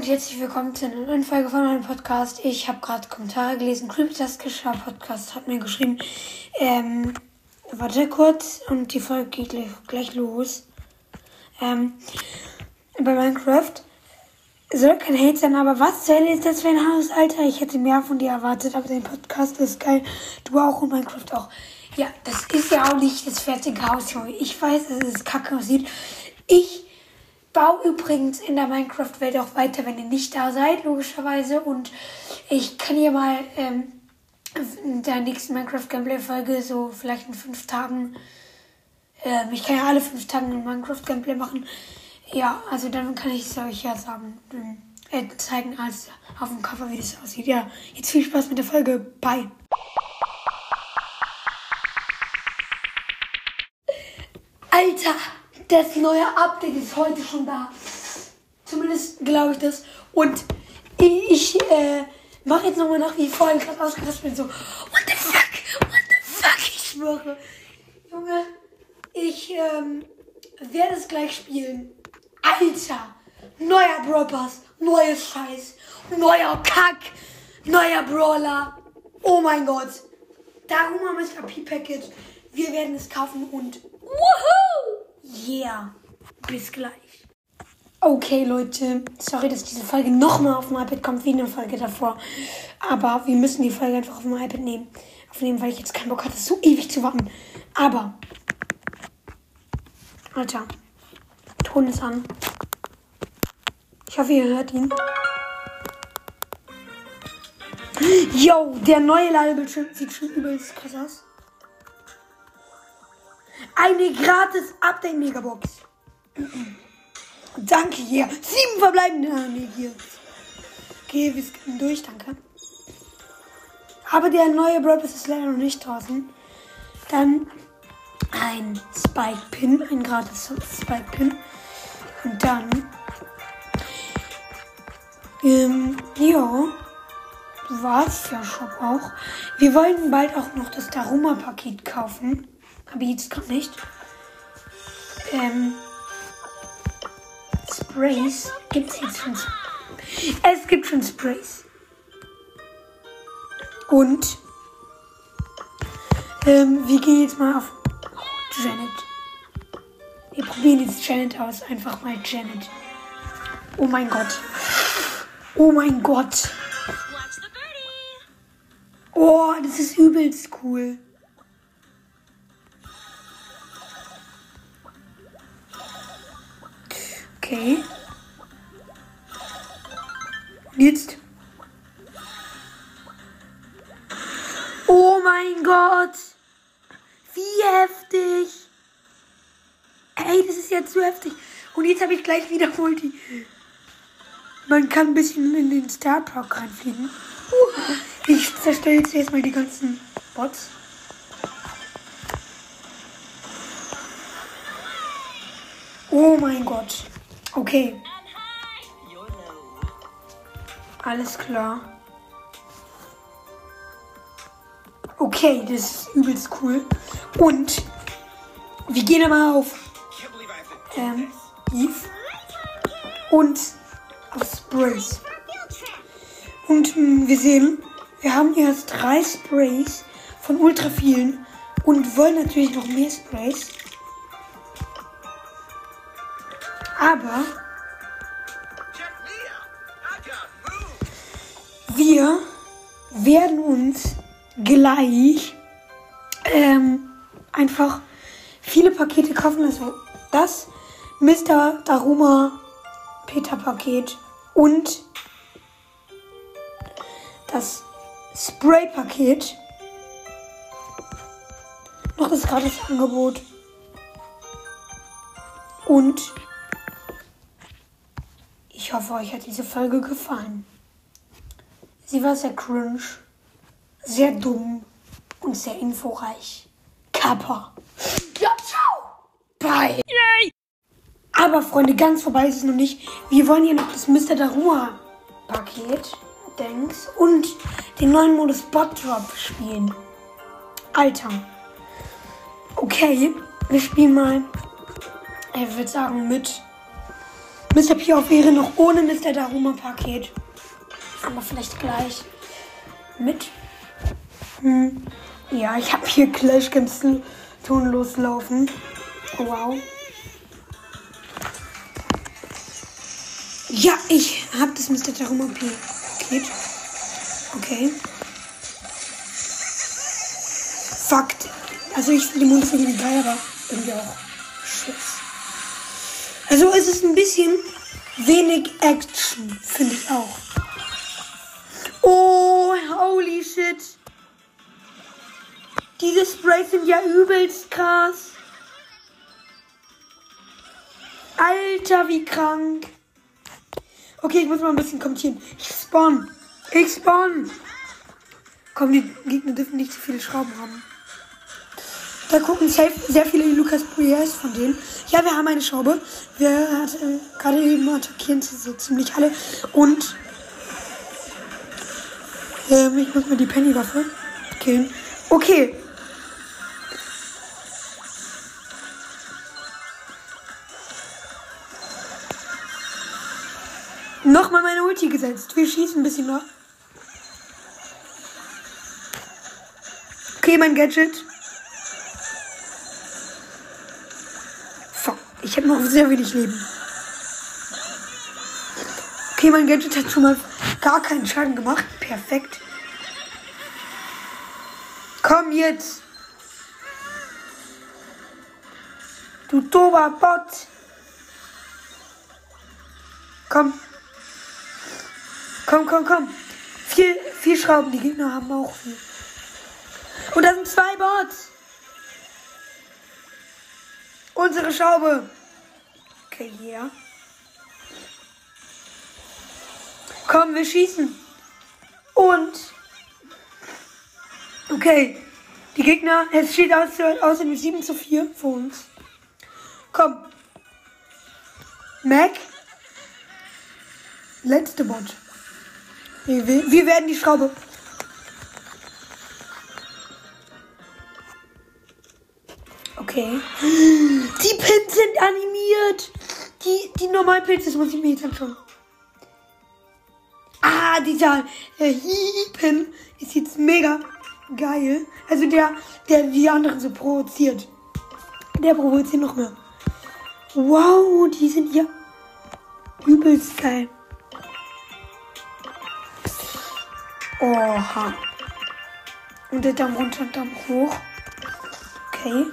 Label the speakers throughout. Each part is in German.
Speaker 1: und herzlich willkommen zu einer neuen Folge von meinem Podcast. Ich habe gerade Kommentare gelesen. Creepytastischer Podcast hat mir geschrieben. Ähm, warte kurz und die Folge geht gleich, gleich los. Ähm, bei Minecraft soll kein Hate sein, aber was zur Hölle ist das für ein Haus, Alter? Ich hätte mehr von dir erwartet, aber dein Podcast ist geil. Du auch und Minecraft auch. Ja, das ist ja auch nicht das fertige Haus, Junge. Ich weiß, dass es kacke aussieht. Ich baue übrigens in der Minecraft-Welt auch weiter, wenn ihr nicht da seid, logischerweise. Und ich kann hier mal ähm, in der nächsten Minecraft-Gameplay-Folge, so vielleicht in fünf Tagen, ähm, ich kann ja alle fünf Tage ein Minecraft-Gameplay machen. Ja, also dann kann ich es euch ja sagen, äh, zeigen als auf dem Cover, wie das aussieht. Ja, jetzt viel Spaß mit der Folge. Bye. Alter, das neue Update ist heute schon da. Zumindest glaube ich das. Und ich äh, mache jetzt nochmal nach, wie ich vorhin gerade ausgerastet bin. So, what the fuck? What the fuck? Ich schwöre. Junge, ich ähm, werde es gleich spielen. Alter, neuer Brawl Pass, neues Scheiß, neuer Kack, neuer Brawler. Oh mein Gott. Darum haben wir das P-Package. Wir werden es kaufen und woohoo! Yeah. Bis gleich. Okay, Leute. Sorry, dass diese Folge nochmal auf dem iPad kommt, wie eine Folge davor. Aber wir müssen die Folge einfach auf dem iPad nehmen. Aufnehmen, weil ich jetzt keinen Bock hatte, so ewig zu warten. Aber. Alter. Ton ist an. Ich hoffe, ihr hört ihn. Yo, der neue Ladebildschirm sieht schon übelst krass aus. Eine gratis Update Megabox. danke hier. Sieben verbleibende nee, hier. Okay, wir skippen durch, danke. Aber der neue Brawl ist leider noch nicht draußen. Dann ein Spike Pin, ein gratis Spike Pin. Und dann. Ähm, ja. War's ja schon auch. Wir wollen bald auch noch das Daruma-Paket kaufen. Aber jetzt gerade nicht. Ähm, Sprays. Gibt es jetzt schon? Es gibt schon Sprays. Und ähm, wir gehen jetzt mal auf Janet. Wir probieren jetzt Janet aus. Einfach mal Janet. Oh mein Gott. Oh mein Gott. Oh, das ist übelst cool. Okay. Jetzt. Oh mein Gott. Wie heftig. Ey, das ist jetzt zu heftig. Und jetzt habe ich gleich wieder Multi. Man kann ein bisschen in den Star Park reinfliegen. Ich zerstelle jetzt erstmal die ganzen Bots. Oh mein Gott. Okay. Alles klar. Okay, das ist übelst cool. Und wir gehen aber auf ähm, Eve und auf Sprays. Und mh, hm, wir sehen, wir haben jetzt drei Sprays von ultra vielen und wollen natürlich noch mehr Sprays. Aber wir werden uns gleich ähm, einfach viele Pakete kaufen. Also das Mr. Daruma Peter Paket und das Spray Paket. Noch das gratis Angebot. Und ich hoffe, euch hat diese Folge gefallen. Sie war sehr cringe, sehr dumm und sehr inforeich. Kappa. Ja, ciao. Bye. Yay. Aber Freunde, ganz vorbei ist es noch nicht. Wir wollen hier noch das Mr. Daruma Paket, Dings, und den neuen Modus Bot Drop spielen. Alter. Okay, wir spielen mal, ich würde sagen, mit Mr. P auf Ehre noch ohne Mr. Daruma Paket. Aber vielleicht gleich mit. Hm. Ja, ich habe hier Clash Games Ton loslaufen. Wow. Ja, ich habe das Mr. Daruma Paket. Okay. Fakt. Also ich finde die Munition irgendwie geil, aber irgendwie auch Schuss. Also es ist ein bisschen wenig Action, finde ich auch. Oh, holy shit. Diese Sprays sind ja übelst krass. Alter, wie krank. Okay, ich muss mal ein bisschen kommentieren. Ich spawn. Ich spawn. Komm, die Gegner dürfen nicht zu viele Schrauben haben. Da gucken sehr viele Lukas Poyers von denen. Ja, wir haben eine Schraube. Wir äh, gerade eben attackieren sie so ziemlich alle. Und ähm, ich muss mal die Penny-Waffe killen. Okay. Nochmal meine Ulti gesetzt. Wir schießen ein bisschen noch. Okay, mein Gadget. Ich habe noch sehr wenig Leben. Okay, mein Gadget hat schon mal gar keinen Schaden gemacht. Perfekt. Komm jetzt. Du dober Bot. Komm. Komm, komm, komm. Vier, vier Schrauben. Die Gegner haben auch viel. Und da sind zwei Bots. Unsere Schraube. Okay, hier. Komm, wir schießen. Und. Okay. Die Gegner, es steht aus, außerdem 7 zu 4 für uns. Komm. Mac. Letzte Bot. Wir, wir werden die Schraube. Okay. Die Pins sind animiert. Die, die normalen Pins, das muss ich mir jetzt anschauen. Ah, dieser äh, Pin ist jetzt mega geil. Also der, der die anderen so provoziert. Der provoziert noch mehr. Wow, die sind ja übelst geil. Oha. Und der Daumen runter und Daumen hoch. Okay.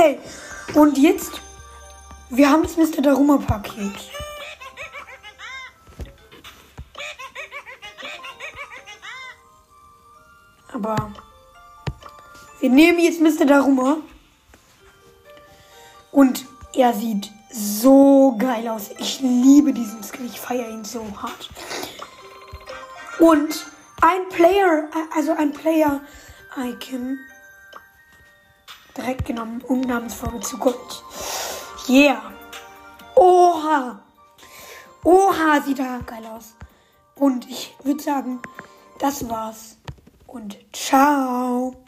Speaker 1: Okay. Und jetzt, wir haben das Mr. Daruma Paket. Aber wir nehmen jetzt Mr. Daruma. Und er sieht so geil aus. Ich liebe diesen Skin. Ich feiere ihn so hart. Und ein Player, also ein Player-Icon direkt genommen und Namensfolge zu Gold. Yeah. Oha. Oha, sieht da geil aus. Und ich würde sagen, das war's. Und ciao.